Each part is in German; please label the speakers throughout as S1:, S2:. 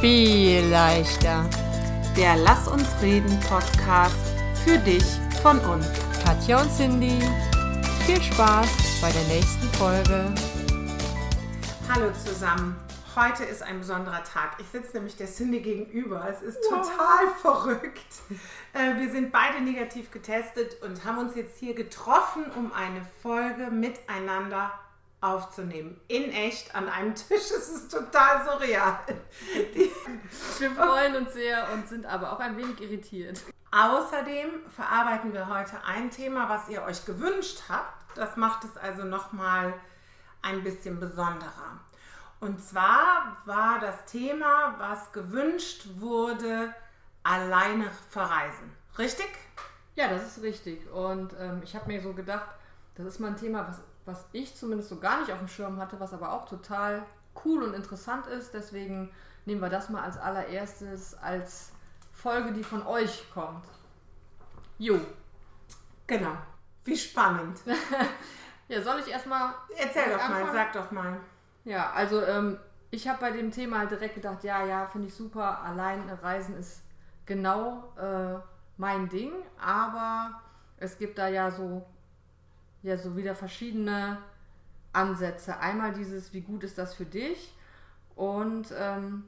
S1: viel leichter.
S2: Der Lass uns reden Podcast für dich von uns.
S1: Katja und Cindy, viel Spaß bei der nächsten Folge.
S2: Hallo zusammen. Heute ist ein besonderer Tag. Ich sitze nämlich der Cindy gegenüber. Es ist total verrückt. Äh, Wir sind beide negativ getestet und haben uns jetzt hier getroffen, um eine Folge miteinander aufzunehmen. In echt an einem Tisch. Es ist total surreal. Die,
S3: Wir freuen uns sehr und sind aber auch ein wenig irritiert.
S2: Außerdem verarbeiten wir heute ein Thema, was ihr euch gewünscht habt. Das macht es also nochmal ein bisschen besonderer. Und zwar war das Thema, was gewünscht wurde, alleine verreisen. Richtig?
S3: Ja, das ist richtig. Und ähm, ich habe mir so gedacht, das ist mal ein Thema, was, was ich zumindest so gar nicht auf dem Schirm hatte, was aber auch total cool und interessant ist. Deswegen nehmen wir das mal als allererstes als Folge, die von euch kommt. Jo.
S2: Genau. Wie spannend.
S3: Ja, soll ich erstmal.
S2: Erzähl doch mal,
S3: anfangen?
S2: sag doch mal.
S3: Ja, also ähm, ich habe bei dem Thema halt direkt gedacht, ja, ja, finde ich super. Allein reisen ist genau äh, mein Ding, aber es gibt da ja so, ja, so wieder verschiedene Ansätze. Einmal dieses, wie gut ist das für dich? Und ähm,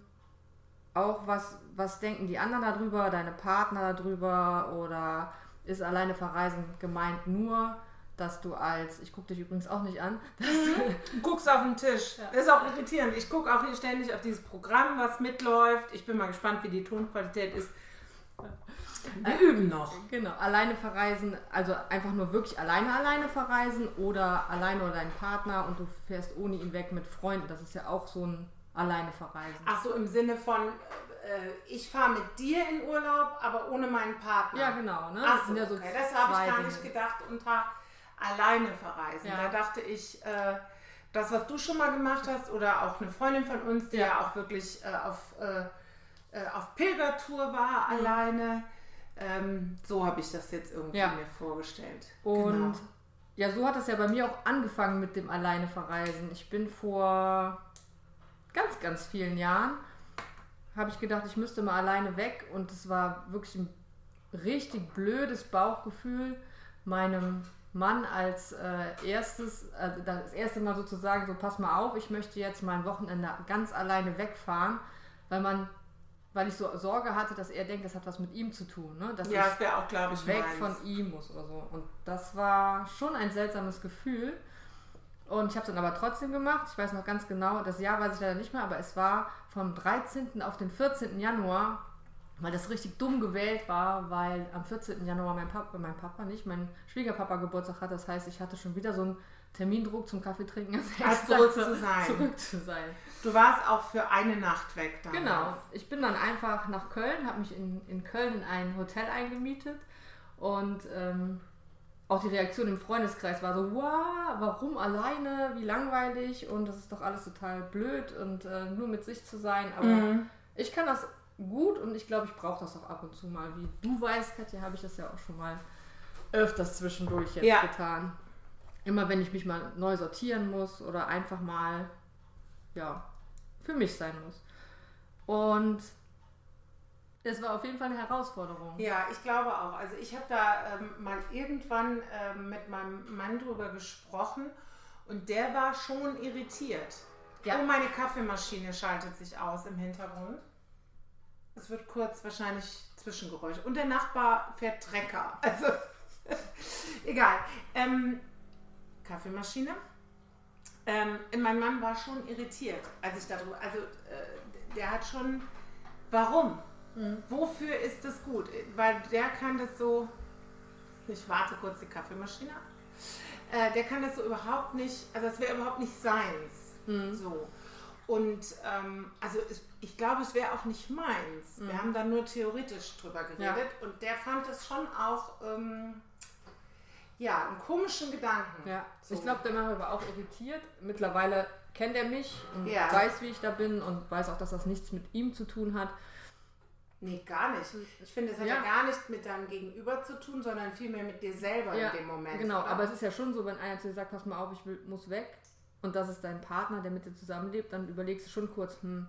S3: auch was, was denken die anderen darüber, deine Partner darüber oder ist alleine verreisen gemeint nur, dass du als, ich gucke dich übrigens auch nicht an, dass du,
S2: Du guckst auf den Tisch. Das ist auch irritierend. Ich gucke auch hier ständig auf dieses Programm, was mitläuft. Ich bin mal gespannt, wie die Tonqualität ist. Wir üben noch.
S3: Genau, alleine verreisen, also einfach nur wirklich alleine alleine verreisen oder alleine oder dein Partner und du fährst ohne ihn weg mit Freunden. Das ist ja auch so ein alleine verreisen.
S2: Ach so, im Sinne von, äh, ich fahre mit dir in Urlaub, aber ohne meinen Partner.
S3: Ja, genau, ne?
S2: Ach
S3: Das
S2: so,
S3: ja so
S2: okay. Das habe ich gar nicht gedacht unter alleine verreisen.
S3: Ja.
S2: Da dachte ich, äh, das, was du schon mal gemacht hast oder auch eine Freundin von uns, die ja,
S3: Ja.
S2: auch wirklich äh, auf, äh, äh, auf Pilgertour war,
S3: Mhm.
S2: alleine. Ähm, so habe ich das jetzt irgendwie
S3: Ja.
S2: mir vorgestellt.
S3: Und
S2: Genau.
S3: ja, so hat es ja bei mir auch angefangen mit dem alleine verreisen. Ich bin vor ganz, ganz vielen Jahren, habe ich gedacht, ich müsste mal alleine weg und es war wirklich ein richtig blödes Bauchgefühl, meinem Mann als äh, erstes, äh, das erste Mal sozusagen so, pass mal auf, ich möchte jetzt mein Wochenende ganz alleine wegfahren, weil man, weil ich so Sorge hatte, dass er denkt, das hat was mit ihm zu tun, ne? Dass
S2: ja, das wäre auch, glaube ich,
S3: weg
S2: meins.
S3: von ihm muss oder so. Und das war schon ein seltsames Gefühl. Und ich habe es dann aber trotzdem gemacht. Ich weiß noch ganz genau, das Jahr weiß ich leider nicht mehr, aber es war vom 13. auf den 14. Januar, weil das richtig dumm gewählt war, weil am 14. Januar mein Papa, mein Papa nicht, mein Schwiegerpapa Geburtstag hat. Das heißt, ich hatte schon wieder so einen Termindruck zum Kaffee trinken.
S2: Als zurück zu sein.
S3: Zurück zu sein.
S2: Du warst auch für eine Nacht weg damals.
S3: Genau. Ich bin dann einfach nach Köln, habe mich in, in Köln in ein Hotel eingemietet und ähm, auch die Reaktion im Freundeskreis war so, wow, warum alleine, wie langweilig und das ist doch alles total blöd und äh, nur mit sich zu sein. Aber
S2: Mhm.
S3: ich kann das gut und ich glaube, ich brauche das auch ab und zu mal. Wie du weißt, Katja, habe ich das ja auch schon mal öfters zwischendurch jetzt
S2: Ja.
S3: getan. Immer wenn ich mich mal neu sortieren muss oder einfach mal, ja, für mich sein muss. Und es war auf jeden Fall eine Herausforderung.
S2: Ja, ich glaube auch. Also ich habe da ähm, mal irgendwann ähm, mit meinem Mann drüber gesprochen und der war schon irritiert.
S3: Ja.
S2: Oh, meine Kaffeemaschine schaltet sich aus im Hintergrund. Es wird kurz wahrscheinlich Zwischengeräusche. Und der Nachbar fährt Trecker. Also egal. Ähm, Kaffeemaschine. Ähm, mein Mann war schon irritiert, als ich darüber. Also äh, der hat schon. Warum? Wofür ist das gut? Weil der kann das so. Ich warte kurz die Kaffeemaschine. ab. Äh, der kann das so überhaupt nicht. Also das wäre überhaupt nicht seins. So. Und ähm, also es, ich glaube, es wäre auch nicht meins. Wir haben da nur theoretisch drüber geredet und der fand es schon auch ähm, ja einen komischen Gedanken.
S3: Ja,
S2: So.
S3: ich glaube, der Mann war auch irritiert. Mittlerweile kennt er mich und
S2: Ja.
S3: weiß, wie ich da bin und weiß auch, dass das nichts mit ihm zu tun hat.
S2: Nee, gar nicht. Ich finde, es hat ja.
S3: Ja.
S2: gar nichts mit deinem Gegenüber zu tun, sondern vielmehr mit dir selber in dem Moment.
S3: Genau,
S2: oder?
S3: aber es ist ja schon so, wenn einer zu dir sagt, pass mal auf, ich will, muss weg und das ist dein Partner, der mit dir zusammenlebt, dann überlegst du schon kurz, hm,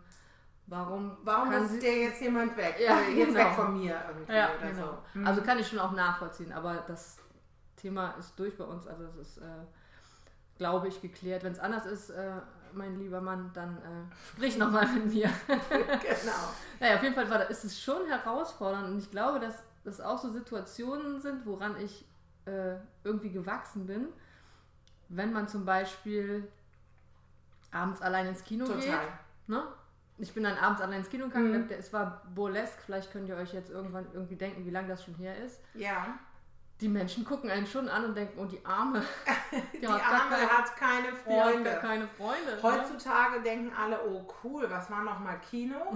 S3: warum,
S2: Warum ist der jetzt jemand weg?
S3: Ja,
S2: Also jetzt
S3: genau.
S2: weg von mir irgendwie
S3: Ja,
S2: oder
S3: genau.
S2: so. Mhm.
S3: Also kann ich schon auch nachvollziehen, aber das Thema ist durch bei uns. Also es ist, äh, glaube ich, geklärt. Wenn es anders ist, äh, mein lieber Mann, dann äh, sprich nochmal mit mir.
S2: genau.
S3: Naja, auf jeden Fall war, ist es schon herausfordernd und ich glaube, dass das auch so Situationen sind, woran ich äh, irgendwie gewachsen bin. Wenn man zum Beispiel abends allein ins Kino geht.
S2: Total.
S3: Ne? Ich bin dann abends allein ins Kino gegangen,
S2: Mhm.
S3: es war burlesque, vielleicht könnt ihr euch jetzt irgendwann irgendwie denken, wie lange das schon her ist.
S2: Ja.
S3: Die Menschen gucken einen schon an und denken, oh die Arme, die,
S2: Die
S3: hat
S2: Arme
S3: keine,
S2: hat keine
S3: die hat
S2: Freunde.
S3: keine Freunde. ne?
S2: Heutzutage denken alle, oh cool, was war noch mal Kino?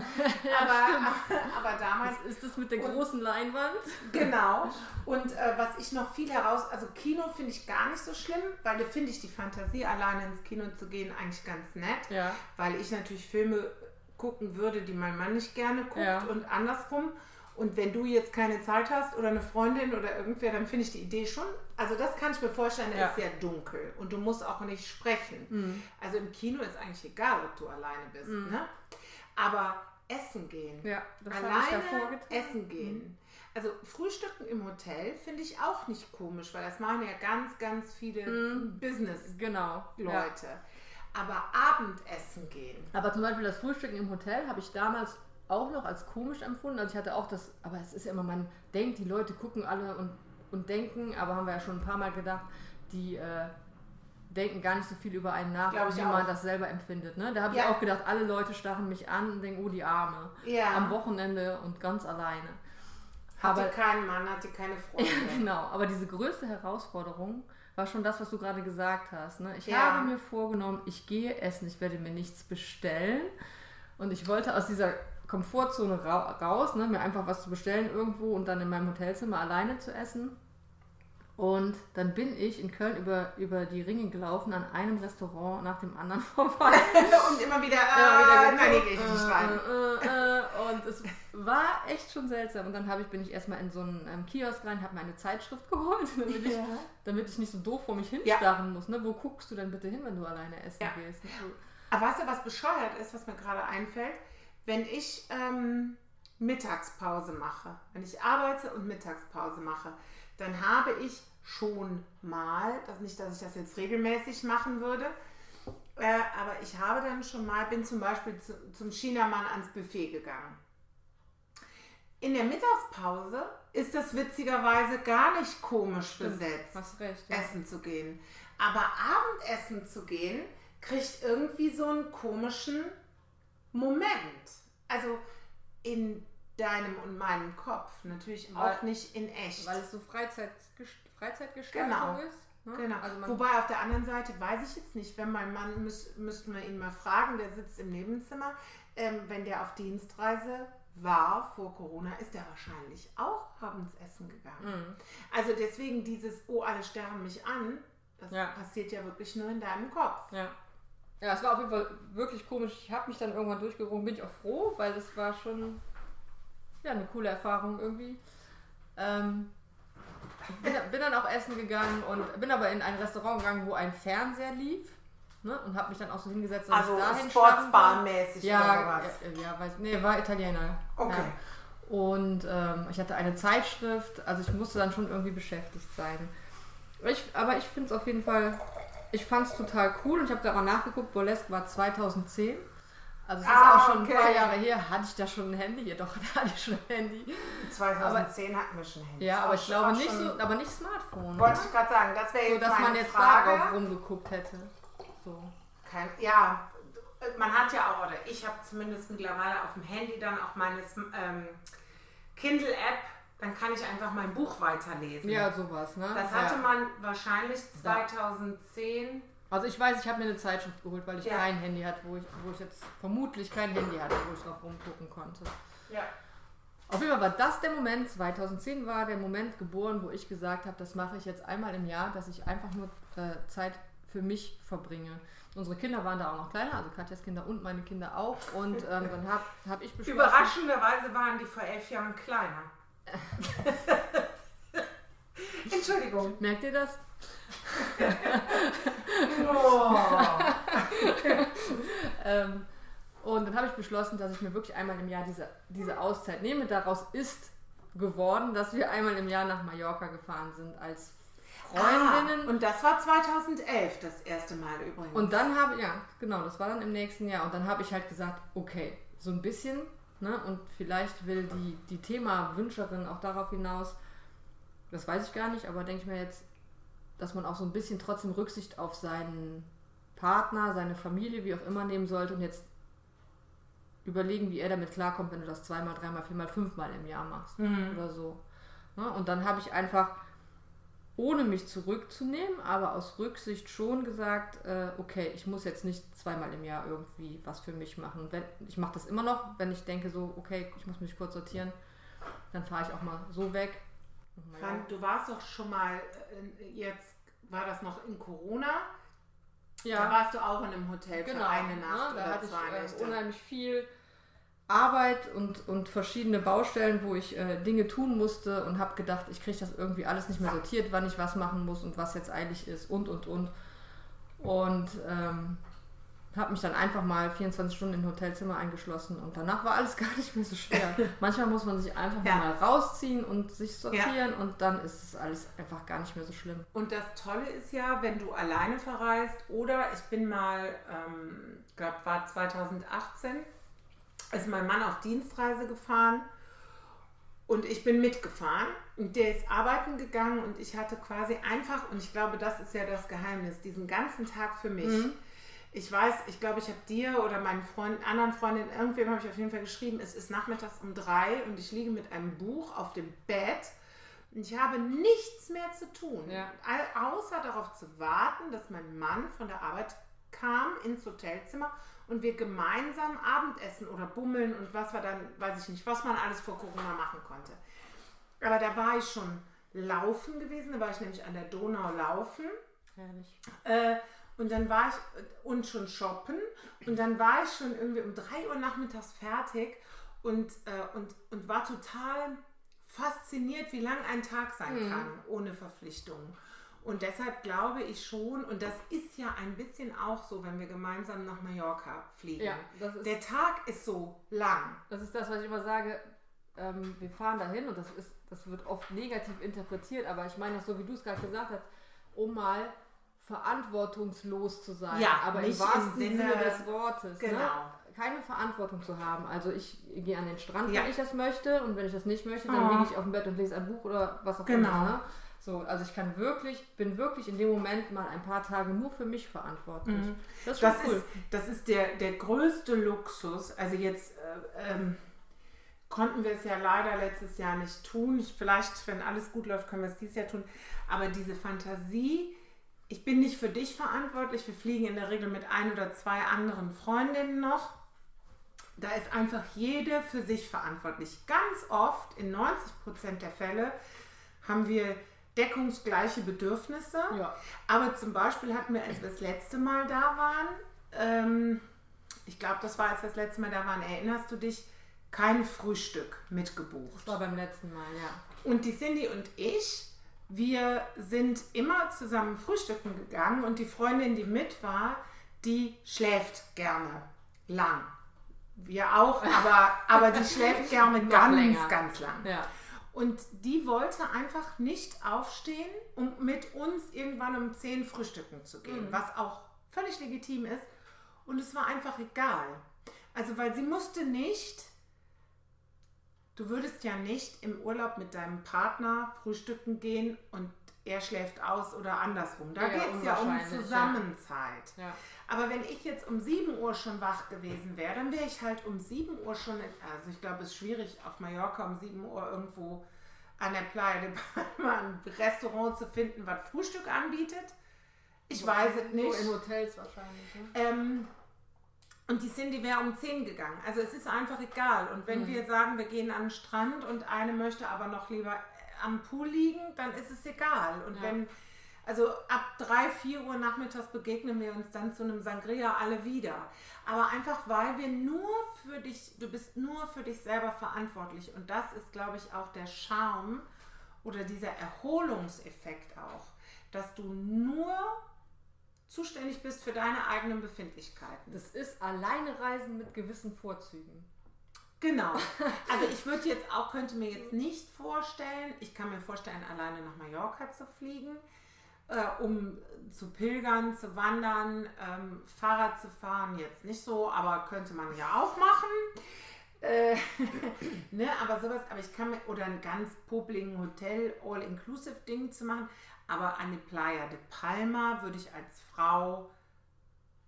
S2: aber, aber damals
S3: Was ist das mit der
S2: Und-
S3: großen Leinwand?
S2: Genau. Und äh, was ich noch viel heraus, also Kino finde ich gar nicht so schlimm, weil da finde ich die Fantasie, alleine ins Kino zu gehen, eigentlich ganz nett,
S3: Ja.
S2: weil ich natürlich Filme gucken würde, die mein Mann nicht gerne guckt
S3: Ja.
S2: und andersrum. Und wenn du jetzt keine Zeit hast oder eine Freundin oder irgendwer, dann finde ich die Idee schon, also das kann ich mir vorstellen,
S3: Ja.
S2: ist sehr dunkel und du musst auch nicht sprechen.
S3: Mhm.
S2: Also im Kino ist eigentlich egal, ob du alleine bist, ne? Aber essen gehen,
S3: Ja, das habe ich
S2: alleine
S3: davor getan.
S2: essen gehen. Also Frühstücken im Hotel finde ich auch nicht komisch, weil das machen ja ganz, ganz viele Business-Leute.
S3: Genau. Ja.
S2: Aber Abendessen gehen.
S3: Aber zum Beispiel das Frühstücken im Hotel habe ich damals auch noch als komisch empfunden. Also ich hatte auch das, aber es ist ja immer, man denkt, die Leute gucken alle und, und denken, aber haben wir ja schon ein paar Mal gedacht, die äh, denken gar nicht so viel über einen nach, wie man das selber empfindet. Ne? Da habe
S2: Ja.
S3: ich auch gedacht, alle Leute starren mich an und denken, oh die Arme.
S2: Ja.
S3: Am Wochenende und ganz alleine.
S2: Hatte
S3: Aber-
S2: keinen Mann, hatte keine Freunde.
S3: Genau, aber diese größte Herausforderung war schon das, was du gerade gesagt hast. Ne? Ich
S2: Ja.
S3: habe mir vorgenommen, ich gehe essen, ich werde mir nichts bestellen. Und ich wollte aus dieser Komfortzone ra raus, ne? mir einfach was zu bestellen irgendwo und dann in meinem Hotelzimmer alleine zu essen. Und dann bin ich in Köln über, über die Ringe gelaufen, an einem Restaurant nach dem anderen vorbei.
S2: und immer wieder,
S3: Ja,
S2: äh,
S3: wieder
S2: nein, hier
S3: geguckt,
S2: ich rein.
S3: äh, äh, äh, und es war echt schon seltsam. Und dann habe ich, bin ich erstmal in so einen ähm, Kiosk rein, habe mir eine Zeitschrift geholt, damit ich,
S2: Ja.
S3: damit ich nicht so doof vor mich
S2: Ja.
S3: hinstarren muss. Ne? Wo guckst du denn bitte hin, wenn du alleine essen
S2: Ja.
S3: gehst? Ne?
S2: Aber weißt du, was bescheuert ist, was mir gerade einfällt? Wenn ich ähm, Mittagspause mache, wenn ich arbeite und Mittagspause mache, dann habe ich schon mal, das nicht, dass ich das jetzt regelmäßig machen würde, äh, aber ich habe dann schon mal, bin zum Beispiel zu, zum Chinamann ans Buffet gegangen. In der Mittagspause ist das witzigerweise gar nicht komisch besetzt
S3: Hast recht. Ja.
S2: essen zu gehen. Aber Abendessen zu gehen, kriegt irgendwie so einen komischen Moment. Also in deinem und meinem Kopf. Natürlich
S3: Weil-
S2: auch nicht in echt.
S3: Weil es so Freizeit, Freizeitgestaltung
S2: Genau.
S3: ist. Ne?
S2: Genau.
S3: Also
S2: Wobei auf der anderen Seite weiß ich jetzt nicht, wenn mein Mann, müß, müssten wir ihn mal fragen, der sitzt im Nebenzimmer, ähm, wenn der auf Dienstreise war vor Corona, ist er wahrscheinlich auch abends essen gegangen.
S3: Mhm.
S2: Also deswegen dieses, oh, alle starren mich an, das
S3: Ja.
S2: passiert ja wirklich nur in deinem Kopf.
S3: Ja. Ja, es war auf jeden Fall wirklich komisch. Ich habe mich dann irgendwann durchgerungen, bin ich auch froh, weil das war schon ja, eine coole Erfahrung irgendwie. Ähm, bin, bin dann auch essen gegangen und bin aber in ein Restaurant gegangen, wo ein Fernseher lief. Ne, und habe mich dann auch so hingesetzt, dass
S2: Also
S3: ich dahin.
S2: Sportsbar-mäßig oder
S3: Ja,
S2: sowas.
S3: ja, ja, weiß, nee, war Italiener.
S2: Okay.
S3: Ja. Und ähm, ich hatte eine Zeitschrift, also ich musste dann schon irgendwie beschäftigt sein. Ich, aber ich finde es auf jeden Fall, ich fand es total cool und ich habe da mal nachgeguckt, Burlesque war 2010. Also es ist
S2: Ah,
S3: auch schon ein paar
S2: okay.
S3: Jahre her. Hatte ich da schon ein Handy? Ja doch, da hatte ich schon ein Handy.
S2: 2010 hatten wir schon Handys.
S3: Ja, aber ich glaube nicht so, aber nicht Smartphone.
S2: Wollte ich gerade sagen, das wäre
S3: so,
S2: jetzt
S3: dass
S2: meine
S3: man jetzt
S2: Frage.
S3: darauf rumgeguckt hätte. So.
S2: Kein, ja, man hat ja auch, oder ich habe zumindest mittlerweile auf dem Handy dann auch meine ähm, Kindle-App, dann kann ich einfach mein Buch weiterlesen.
S3: Ja, sowas, ne?
S2: Das
S3: ja.
S2: hatte man wahrscheinlich 2010.
S3: Also ich weiß, ich habe mir eine Zeitschrift geholt, weil ich
S2: Ja.
S3: kein Handy hatte, wo ich, wo ich jetzt vermutlich kein Handy hatte, wo ich drauf rumgucken konnte.
S2: Ja.
S3: Auf jeden Fall war das der Moment, 2010 war der Moment geboren, wo ich gesagt habe, das mache ich jetzt einmal im Jahr, dass ich einfach nur äh, Zeit für mich verbringe. Unsere Kinder waren da auch noch kleiner, also Katjas Kinder und meine Kinder auch. Und ähm, dann habe hab ich beschlossen...
S2: Überraschenderweise waren die vor elf Jahren kleiner. Entschuldigung.
S3: Merkt ihr das?
S2: Oh.
S3: Ähm, Und dann habe ich beschlossen, dass ich mir wirklich einmal im Jahr diese, diese Auszeit nehme. Daraus ist geworden, dass wir einmal im Jahr nach Mallorca gefahren sind als Freundinnen.
S2: Ah, und das war 2011 das erste Mal übrigens.
S3: Und dann habe ja, genau, das war dann im nächsten Jahr. Und dann habe ich halt gesagt, okay, so ein bisschen, ne? Und vielleicht will die, die Thema-Wünscherin auch darauf hinaus, das weiß ich gar nicht, aber denke ich mir jetzt, dass man auch so ein bisschen trotzdem Rücksicht auf seinen Partner, seine Familie, wie auch immer nehmen sollte und jetzt überlegen, wie er damit klarkommt, wenn du das zweimal, dreimal, viermal, fünfmal im Jahr machst
S2: Mhm.
S3: oder so. Ne? Und dann habe ich einfach, ohne mich zurückzunehmen, aber aus Rücksicht schon gesagt, äh, okay, ich muss jetzt nicht zweimal im Jahr irgendwie was für mich machen. Wenn, ich mache das immer noch, wenn ich denke so, okay, ich muss mich kurz sortieren, dann fahre ich auch mal so weg.
S2: Frank, du warst doch schon mal, äh, jetzt war das noch in Corona, da
S3: ja,
S2: warst du auch in einem Hotel für
S3: genau.
S2: eine Nacht
S3: ne? Da
S2: oder
S3: hatte
S2: zwei
S3: ich äh,
S2: Nächte.
S3: unheimlich viel Arbeit und, und verschiedene Baustellen, wo ich äh, Dinge tun musste und habe gedacht, ich kriege das irgendwie alles nicht mehr sortiert, wann ich was machen muss und was jetzt eilig ist und und und. Und ähm, habe mich dann einfach mal 24 Stunden in ein Hotelzimmer eingeschlossen und danach war alles gar nicht mehr so schwer. Manchmal muss man sich einfach
S2: Ja.
S3: mal rausziehen und sich sortieren und dann ist es alles einfach gar nicht mehr so schlimm.
S2: Und das Tolle ist ja, wenn du alleine verreist oder ich bin mal, ähm, glaube war 2018, ist mein Mann auf Dienstreise gefahren und ich bin mitgefahren und der ist arbeiten gegangen und ich hatte quasi einfach, und ich glaube, das ist ja das Geheimnis, diesen ganzen Tag für mich.
S3: Mhm.
S2: Ich weiß, ich glaube, ich habe dir oder meinen Freund, anderen Freundinnen, irgendwem habe ich auf jeden Fall geschrieben, es ist nachmittags um drei und ich liege mit einem Buch auf dem Bett und ich habe nichts mehr zu tun,
S3: Ja.
S2: Au- außer darauf zu warten, dass mein Mann von der Arbeit kam ins Hotelzimmer und wir gemeinsam Abendessen oder bummeln und was war dann, weiß ich nicht, was man alles vor Corona machen konnte. Aber da war ich schon laufen gewesen, da war ich nämlich an der Donau laufen.
S3: Herrlich.
S2: Äh, und dann war ich und schon shoppen und dann war ich schon irgendwie um 3 Uhr nachmittags fertig und, äh, und, und war total fasziniert, wie lang ein Tag sein kann ohne Verpflichtungen. Und deshalb glaube ich schon, und das ist ja ein bisschen auch so, wenn wir gemeinsam nach Mallorca fliegen.
S3: Ja,
S2: Der Tag ist so lang.
S3: Das ist das, was ich immer sage. Ähm, wir fahren dahin und das ist, das wird oft negativ interpretiert, aber ich meine das so, wie du es gerade gesagt hast, um mal verantwortungslos zu sein,
S2: Ja,
S3: aber im wahrsten
S2: im
S3: Sinne,
S2: Sinne-
S3: des Wortes. Ne?
S2: Genau.
S3: Keine Verantwortung zu haben. Also ich gehe an den Strand,
S2: Ja.
S3: wenn ich das möchte und wenn ich das nicht möchte, dann
S2: Oh.
S3: liege ich auf dem Bett und lese ein Buch oder was auch
S2: Genau.
S3: immer. Ne? So, also ich kann wirklich, bin wirklich in dem Moment mal ein paar Tage nur für mich verantwortlich. Das ist
S2: Mhm. Das
S3: cool.
S2: ist, das ist der, der größte Luxus. Also jetzt äh, ähm, konnten wir es ja leider letztes Jahr nicht tun. Ich, vielleicht, wenn alles gut läuft, können wir es dieses Jahr tun. Aber diese Fantasie, ich bin nicht für dich verantwortlich. Wir fliegen in der Regel mit ein oder zwei anderen Freundinnen noch. Da ist einfach jede für sich verantwortlich. Ganz oft, in 90 Prozent der Fälle, haben wir deckungsgleiche Bedürfnisse.
S3: Ja.
S2: Aber zum Beispiel hatten wir, als wir das letzte Mal da waren, ähm, ich glaube, das war, als wir das letzte Mal da waren, erinnerst du dich, kein Frühstück mitgebucht.
S3: Das war beim letzten Mal, ja.
S2: Und die Cindy und ich, wir sind immer zusammen frühstücken gegangen und die Freundin, die mit war, die schläft gerne lang. Wir auch, aber, aber die schläft gerne ganz,
S3: länger.
S2: ganz lang.
S3: Ja.
S2: Und die wollte einfach nicht aufstehen, um mit uns irgendwann um 10 frühstücken zu gehen, was auch völlig legitim ist. Und es war einfach egal. Also, weil sie musste nicht, du würdest ja nicht im Urlaub mit deinem Partner frühstücken gehen und er schläft aus oder andersrum. Da
S3: Ja,
S2: geht es ja um. Zusammenzeit.
S3: Ja.
S2: Aber wenn ich jetzt um 7 Uhr schon wach gewesen wäre, dann wäre ich halt um 7 Uhr schon, in, also ich glaube, es ist schwierig auf Mallorca um 7 Uhr irgendwo an der Playa de Palma ein Restaurant zu finden, was Frühstück anbietet. Ich weiß es nicht.
S3: in Hotels wahrscheinlich. Ne?
S2: Ähm, und die Cindy wäre um 10 gegangen. Also es ist einfach egal. Und wenn wir sagen, wir gehen an den Strand und eine möchte aber noch lieber am Pool liegen, dann ist es egal. Und
S3: Ja.
S2: wenn, also ab 3, 4 Uhr nachmittags begegnen wir uns dann zu einem Sangria alle wieder. Aber einfach, weil wir nur für dich, du bist nur für dich selber verantwortlich. Und das ist, glaube ich, auch der Charme oder dieser Erholungseffekt auch, dass du nur zuständig bist für deine eigenen Befindlichkeiten.
S3: Das ist alleine Reisen mit gewissen Vorzügen.
S2: Genau. Also ich würde jetzt auch, könnte mir jetzt nicht vorstellen, ich kann mir vorstellen, alleine nach Mallorca zu fliegen, äh, um zu pilgern, zu wandern, ähm, Fahrrad zu fahren, jetzt nicht so, aber könnte man ja auch machen. Äh, ne, aber sowas, aber ich kann mir, oder ein ganz popligen Hotel, All-Inclusive-Ding zu machen, aber an die Playa de Palma würde ich als Frau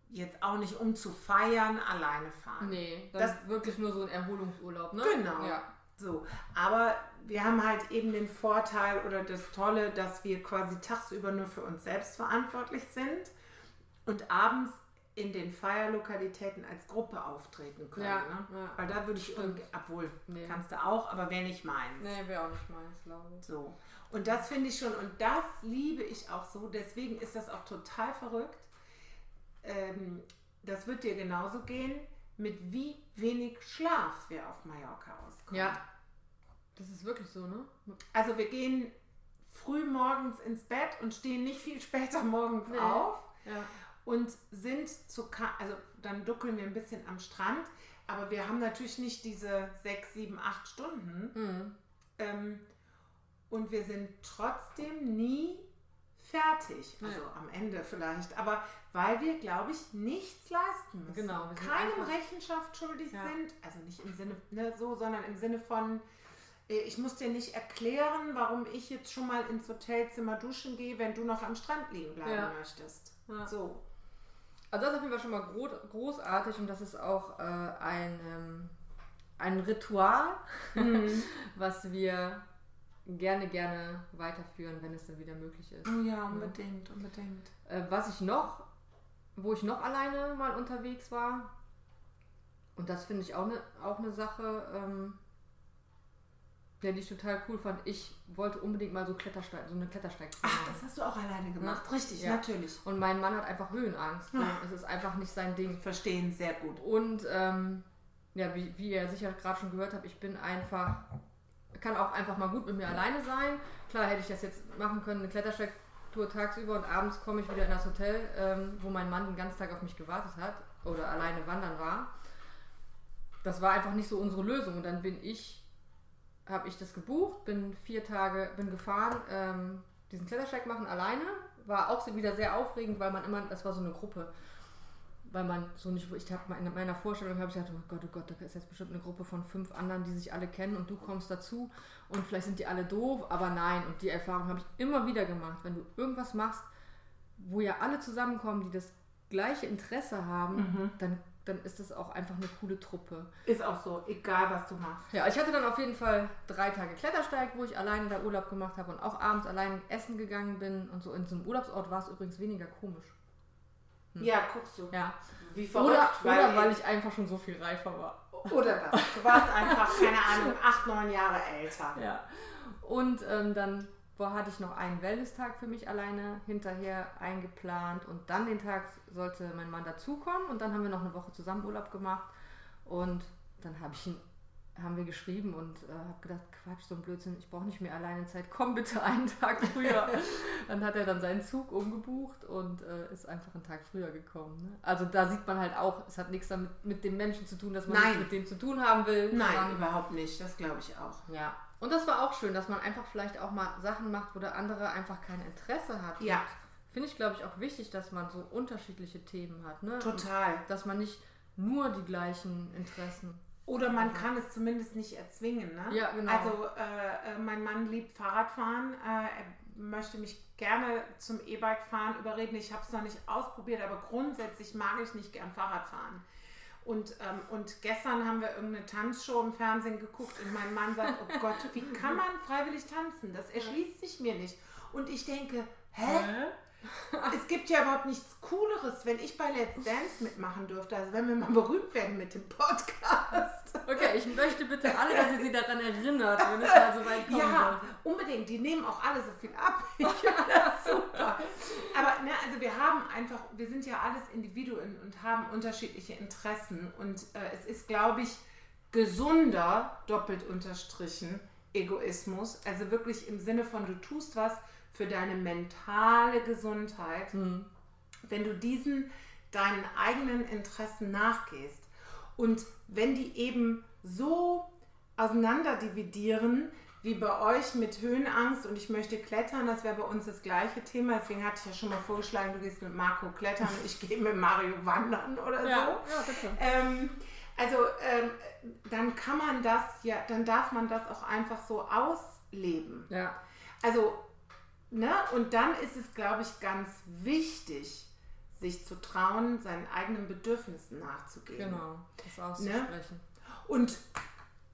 S2: jetzt auch nicht um zu feiern alleine fahren.
S3: Nee, das, ist wirklich nur so ein Erholungsurlaub, ne?
S2: Genau.
S3: Ja.
S2: So, aber wir haben halt eben den Vorteil oder das Tolle, dass wir quasi tagsüber nur für uns selbst verantwortlich sind und abends in den Feierlokalitäten als Gruppe auftreten können.
S3: Ja,
S2: ne?
S3: ja.
S2: Weil da würde ich,
S3: Stimmt.
S2: obwohl,
S3: Nee.
S2: kannst du auch, aber wäre nicht meins.
S3: Nee, wäre auch nicht meins, glaube ich.
S2: So. Und das finde ich schon, und das liebe ich auch so, deswegen ist das auch total verrückt. Ähm, das wird dir genauso gehen, mit wie wenig Schlaf wir auf Mallorca auskommen.
S3: Ja. Das ist wirklich so, ne?
S2: Also wir gehen früh morgens ins Bett und stehen nicht viel später morgens
S3: Nee.
S2: auf
S3: Ja.
S2: und sind zu, also dann duckeln wir ein bisschen am Strand, aber wir haben natürlich nicht diese sechs, sieben, acht Stunden.
S3: Mhm.
S2: Ähm, und wir sind trotzdem nie fertig. Also am Ende vielleicht. Aber weil wir, glaube ich, nichts leisten müssen.
S3: Genau,
S2: Keinem Rechenschaft schuldig
S3: Ja.
S2: sind. Also nicht im Sinne ne, so, sondern im Sinne von, äh, ich muss dir nicht erklären, warum ich jetzt schon mal ins Hotelzimmer duschen gehe, wenn du noch am Strand liegen bleiben
S3: Ja.
S2: möchtest.
S3: Ja.
S2: So.
S3: Also das ist auf jeden Fall schon mal gro großartig und das ist auch äh, ein, ähm, ein Ritual,
S2: Mhm.
S3: was wir gerne, gerne weiterführen, wenn es dann wieder möglich ist.
S2: Oh ja, unbedingt, unbedingt.
S3: Äh, was ich noch, wo ich noch alleine mal unterwegs war, und das finde ich auch eine auch eine Sache, ähm, ja, die ich total cool fand. Ich wollte unbedingt mal so Klettersteig, so eine Klettersteigtour
S2: Ach,
S3: machen.
S2: das hast du auch alleine gemacht.
S3: Ja.
S2: Richtig,
S3: Ja.
S2: natürlich.
S3: Und mein Mann hat einfach Höhenangst.
S2: Ja.
S3: Und es ist einfach nicht sein Ding.
S2: Verstehen sehr gut.
S3: Und ähm, ja, wie, wie ihr sicher gerade schon gehört habt, ich bin einfach, kann auch einfach mal gut mit mir alleine sein. Klar hätte ich das jetzt machen können, eine Klettersteigtour tagsüber und abends komme ich wieder in das Hotel, ähm, wo mein Mann den ganzen Tag auf mich gewartet hat oder alleine wandern war. Das war einfach nicht so unsere Lösung. Und dann bin ich, habe ich das gebucht, bin vier Tage, bin gefahren, ähm, diesen Klettersteig machen alleine. War auch wieder sehr aufregend, weil man immer, das war so eine Gruppe weil man so nicht, ich habe in meiner Vorstellung habe ich gedacht, oh Gott, oh Gott, da ist jetzt bestimmt eine Gruppe von fünf anderen, die sich alle kennen und du kommst dazu und vielleicht sind die alle doof, aber nein. Und die Erfahrung habe ich immer wieder gemacht, wenn du irgendwas machst, wo ja alle zusammenkommen, die das gleiche Interesse haben, dann, dann ist das auch einfach eine coole Truppe.
S2: Ist auch so, egal was du machst.
S3: Ja, ich hatte dann auf jeden Fall drei Tage Klettersteig, wo ich alleine da Urlaub gemacht habe und auch abends allein essen gegangen bin und so. In so einem Urlaubsort war es übrigens weniger komisch.
S2: Ja, guckst du.
S3: Ja.
S2: Wie verrückt,
S3: Oder,
S2: weil,
S3: oder weil ich einfach schon so viel reifer war.
S2: Oder das. Du warst einfach, keine Ahnung, acht, neun Jahre älter.
S3: Ja. Und ähm, dann boah, hatte ich noch einen Wellness-Tag für mich alleine hinterher eingeplant und dann den Tag sollte mein Mann dazukommen und dann haben wir noch eine Woche zusammen Urlaub gemacht und dann habe ich ihn haben wir geschrieben und äh, habe gedacht, Quatsch, so ein Blödsinn, ich brauche nicht mehr alleine Zeit, komm bitte einen Tag früher. dann hat er dann seinen Zug umgebucht und äh, ist einfach einen Tag früher gekommen. Ne? Also da sieht man halt auch, es hat nichts damit mit dem Menschen zu tun, dass man nichts mit dem zu tun haben will.
S2: Nein,
S3: sondern-
S2: überhaupt nicht. Das glaube ich auch.
S3: ja. Und das war auch schön, dass man einfach vielleicht auch mal Sachen macht, wo der andere einfach kein Interesse hat.
S2: Ja.
S3: Finde ich, glaube ich, auch wichtig, dass man so unterschiedliche Themen hat. Ne?
S2: Total.
S3: Und dass man nicht nur die gleichen Interessen.
S2: Oder man kann es zumindest nicht erzwingen. Ne?
S3: Ja, genau.
S2: Also äh, äh, mein Mann liebt Fahrradfahren. Äh, er möchte mich gerne zum E-Bike fahren überreden. Ich habe es noch nicht ausprobiert, aber grundsätzlich mag ich nicht gern Fahrradfahren. Und, ähm, und gestern haben wir irgendeine Tanzshow im Fernsehen geguckt und mein Mann sagt, oh Gott, wie kann man freiwillig tanzen? Das erschließt sich mir nicht. Und ich denke, hä? Es gibt ja überhaupt nichts Cooleres, wenn ich bei Let's Dance mitmachen dürfte. Also wenn wir mal berühmt werden mit dem Podcast.
S3: Okay, ich möchte bitte alle, dass ihr sie daran erinnert, wenn es mal so weit kommen
S2: Ja, unbedingt. Die nehmen auch alle so viel ab. Ich finde das super. Aber ne, also wir haben einfach, wir sind ja alles Individuen und haben unterschiedliche Interessen. Und äh, es ist, glaube ich, gesunder, doppelt unterstrichen, Egoismus. Also wirklich im Sinne von, du tust was für deine mentale Gesundheit.
S3: Hm.
S2: wenn du diesen deinen eigenen Interessen nachgehst und wenn die eben so auseinander dividieren, wie bei euch mit Höhenangst und ich möchte klettern, das wäre bei uns das gleiche Thema. Deswegen hatte ich ja schon mal vorgeschlagen, du gehst mit Marco klettern und ich gehe mit Mario wandern oder so.
S3: Ja, ja bitte.
S2: Ähm, also ähm, dann kann man das ja, dann darf man das auch einfach so ausleben.
S3: Ja.
S2: Also, ne, und dann ist es, glaube ich, ganz wichtig, sich zu trauen, seinen eigenen Bedürfnissen nachzugehen.
S3: Genau, das auszusprechen.
S2: Und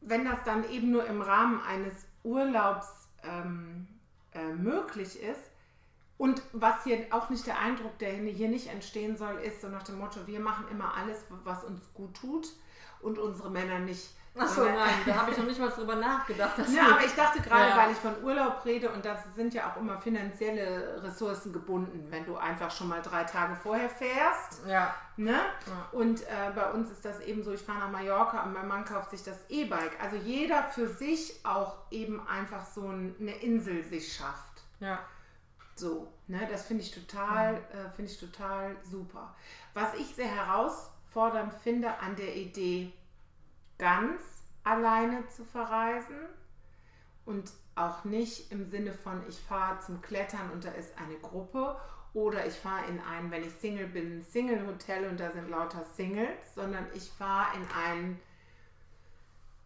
S2: wenn das dann eben nur im Rahmen eines Urlaubs ähm, äh, möglich ist, und was hier auch nicht der Eindruck, der hier nicht entstehen soll, ist so nach dem Motto, wir machen immer alles, was uns gut tut und unsere Männer nicht.
S3: Achso, nein, da habe ich noch nicht mal drüber nachgedacht.
S2: Ja, aber ich dachte gerade,
S3: Ja.
S2: weil ich von Urlaub rede und das sind ja auch immer finanzielle Ressourcen gebunden, wenn du einfach schon mal drei Tage vorher fährst.
S3: ja,
S2: Ne?
S3: Ja.
S2: Und äh, bei uns ist das eben so, ich fahre nach Mallorca und mein Mann kauft sich das E-Bike. Also jeder für sich auch eben einfach so ein, eine Insel sich schafft.
S3: ja,
S2: So, ne, das finde ich total, äh, finde ich total super. Was ich sehr herausfordernd finde an der Idee, ganz alleine zu verreisen und auch nicht im Sinne von, ich fahre zum Klettern und da ist eine Gruppe oder ich fahre in ein, wenn ich Single bin, Single-Hotel und da sind lauter Singles, sondern ich fahre in ein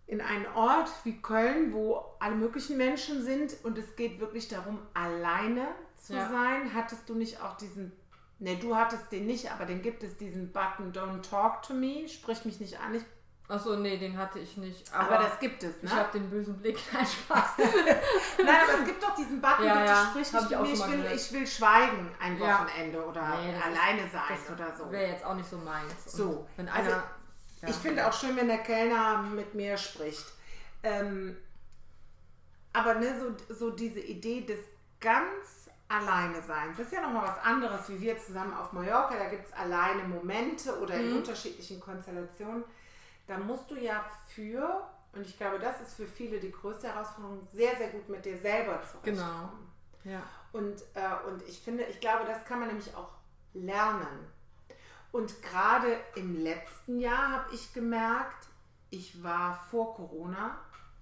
S2: in einen Ort wie Köln, wo alle möglichen Menschen sind und es geht wirklich darum, alleine zu
S3: Ja.
S2: sein. Hattest du nicht auch diesen, ne, du hattest den nicht, aber den gibt es, diesen Button Don't Talk to Me, sprich mich nicht an, ich,
S3: Achso, nee, den hatte ich nicht.
S2: aber,
S3: Aber,
S2: das gibt es, ne?
S3: ich habe den bösen Blick, kein Spaß.
S2: Nein, aber es gibt doch diesen Button,
S3: Ja,
S2: bitte
S3: ja,
S2: sprich nicht
S3: ich auch
S2: mit mir, ich will,
S3: gehört.
S2: ich will schweigen ein
S3: Ja.
S2: Wochenende oder
S3: Nee, das ist-
S2: alleine sein
S3: Das
S2: oder so.
S3: Wäre jetzt auch nicht so meins.
S2: So,
S3: Wenn
S2: also
S3: einer, ja.
S2: Ich finde auch schön, wenn der Kellner mit mir spricht. Ähm, aber ne, so, so diese Idee des ganz alleine Seins, das ist ja nochmal was anderes, wie wir zusammen auf Mallorca, da gibt es alleine Momente oder in
S3: Mhm.
S2: unterschiedlichen Konstellationen. Da musst du ja für, und ich glaube, das ist für viele die größte Herausforderung, sehr, sehr gut mit dir selber zurechtkommen.
S3: Genau. Ja.
S2: Und, äh, und ich finde, ich glaube, das kann man nämlich auch lernen. Und gerade im letzten Jahr habe ich gemerkt, ich war vor Corona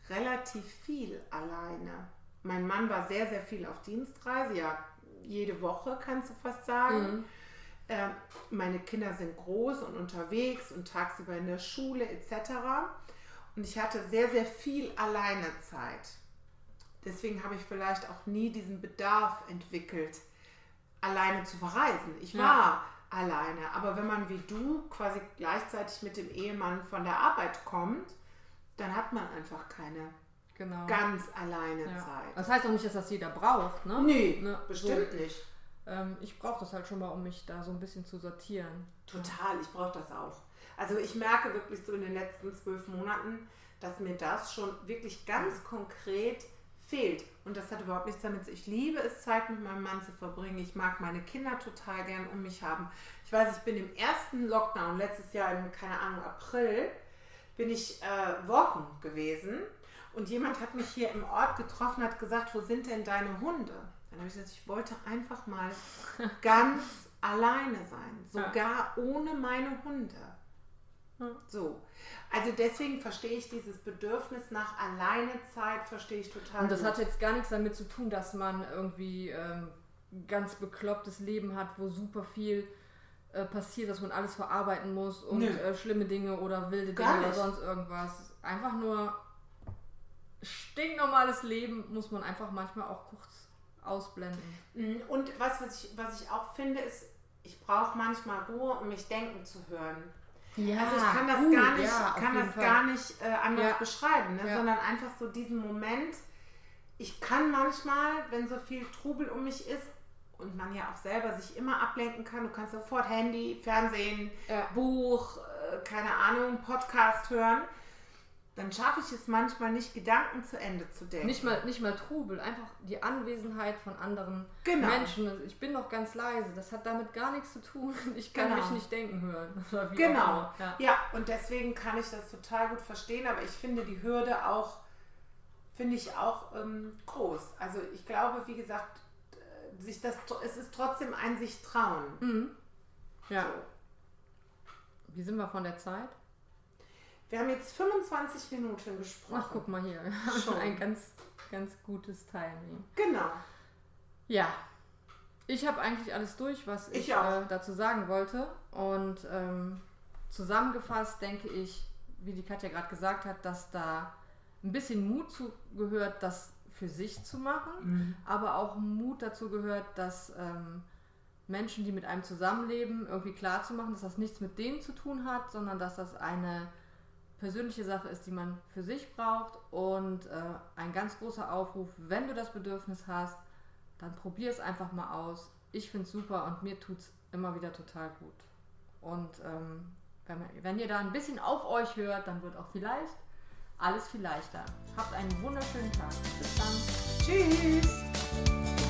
S2: relativ viel alleine. Mein Mann war sehr, sehr viel auf Dienstreise, ja, jede Woche kannst du fast sagen.
S3: Mhm.
S2: Ähm, meine Kinder sind groß und unterwegs und tagsüber in der Schule etc. Und ich hatte sehr, sehr viel Alleinezeit. Deswegen habe ich vielleicht auch nie diesen Bedarf entwickelt, alleine zu verreisen. Ich
S3: Ja.
S2: war alleine, aber wenn man wie du quasi gleichzeitig mit dem Ehemann von der Arbeit kommt, dann hat man einfach keine
S3: Genau.
S2: ganz alleine
S3: ja.
S2: Zeit.
S3: Das heißt auch nicht, dass das jeder braucht, ne?
S2: Nee,
S3: Ne,
S2: bestimmt
S3: so,
S2: nicht.
S3: Ähm, ich brauche das halt schon mal, um mich da so ein bisschen zu sortieren.
S2: Total, ich brauche das auch. Also ich merke wirklich so in den letzten zwölf Monaten, dass mir das schon wirklich ganz konkret fehlt. Und das hat überhaupt nichts damit zu Ich liebe es, Zeit mit meinem Mann zu verbringen. Ich mag meine Kinder total gern um mich haben. Ich weiß, ich bin im ersten Lockdown, letztes Jahr im, keine Ahnung, April, bin ich äh, walken gewesen. Und jemand hat mich hier im Ort getroffen, hat gesagt, wo sind denn deine Hunde? Dann habe ich gesagt, ich wollte einfach mal ganz alleine sein, sogar ohne meine Hunde. So. Also deswegen verstehe ich dieses Bedürfnis nach Alleinezeit, verstehe ich total.
S3: Und das
S2: gut.
S3: hat jetzt gar nichts damit zu tun, dass man irgendwie ähm, ein ganz beklopptes Leben hat, wo super viel äh, passiert, dass man alles verarbeiten muss und äh, schlimme Dinge oder wilde
S2: Gar
S3: Dinge oder
S2: nicht.
S3: sonst irgendwas. Einfach nur stinknormales Leben muss man einfach manchmal auch kurz ausblenden.
S2: Mm, Und was, was, ich, was ich auch finde, ist, ich brauche manchmal Ruhe, um mich denken zu hören.
S3: Ja,
S2: Also ich kann das
S3: gut,
S2: gar nicht,
S3: ja,
S2: kann das
S3: Fall.
S2: gar nicht äh, anders
S3: Ja.
S2: beschreiben, ne? Sondern einfach so diesen Moment. Ich kann manchmal, wenn so viel Trubel um mich ist und man ja auch selber sich immer ablenken kann, du kannst sofort Handy, Fernsehen. Buch, äh, keine Ahnung, Podcast hören, dann schaffe ich es manchmal nicht, Gedanken zu Ende zu denken.
S3: Nicht mal, nicht mal Trubel, einfach die Anwesenheit von anderen
S2: Genau.
S3: Menschen. Also Ich bin noch ganz leise, das hat damit gar nichts zu tun. Ich kann
S2: Genau.
S3: mich nicht denken hören.
S2: Genau.
S3: Ja.
S2: Ja, und deswegen kann ich das total gut verstehen, aber ich finde die Hürde auch, finde ich auch ähm, groß. Also ich glaube, wie gesagt, äh, sich das, es ist trotzdem ein sich trauen.
S3: Mhm. Ja.
S2: So.
S3: Wie sind wir von der Zeit?
S2: Wir haben jetzt 25 Minuten gesprochen.
S3: Ach, guck mal hier. Wir haben
S2: Schon.
S3: ein ganz, ganz gutes Timing.
S2: Genau.
S3: Ja. Ich habe eigentlich alles durch, was ich,
S2: Ich
S3: äh, dazu sagen wollte. Und ähm, zusammengefasst denke ich, wie die Katja gerade gesagt hat, dass da ein bisschen Mut zu gehört, das für sich zu machen, aber auch Mut dazu gehört, dass ähm, Menschen, die mit einem zusammenleben, irgendwie klar zu machen, dass das nichts mit denen zu tun hat, sondern dass das eine persönliche Sache ist, die man für sich braucht. Und äh, ein ganz großer Aufruf, wenn du das Bedürfnis hast, dann probier es einfach mal aus. Ich finde es super und mir tut es immer wieder total gut. Und ähm, wenn, wenn ihr da ein bisschen auf euch hört, dann wird auch vielleicht alles viel leichter. Habt einen wunderschönen Tag. Bis dann.
S2: Tschüss.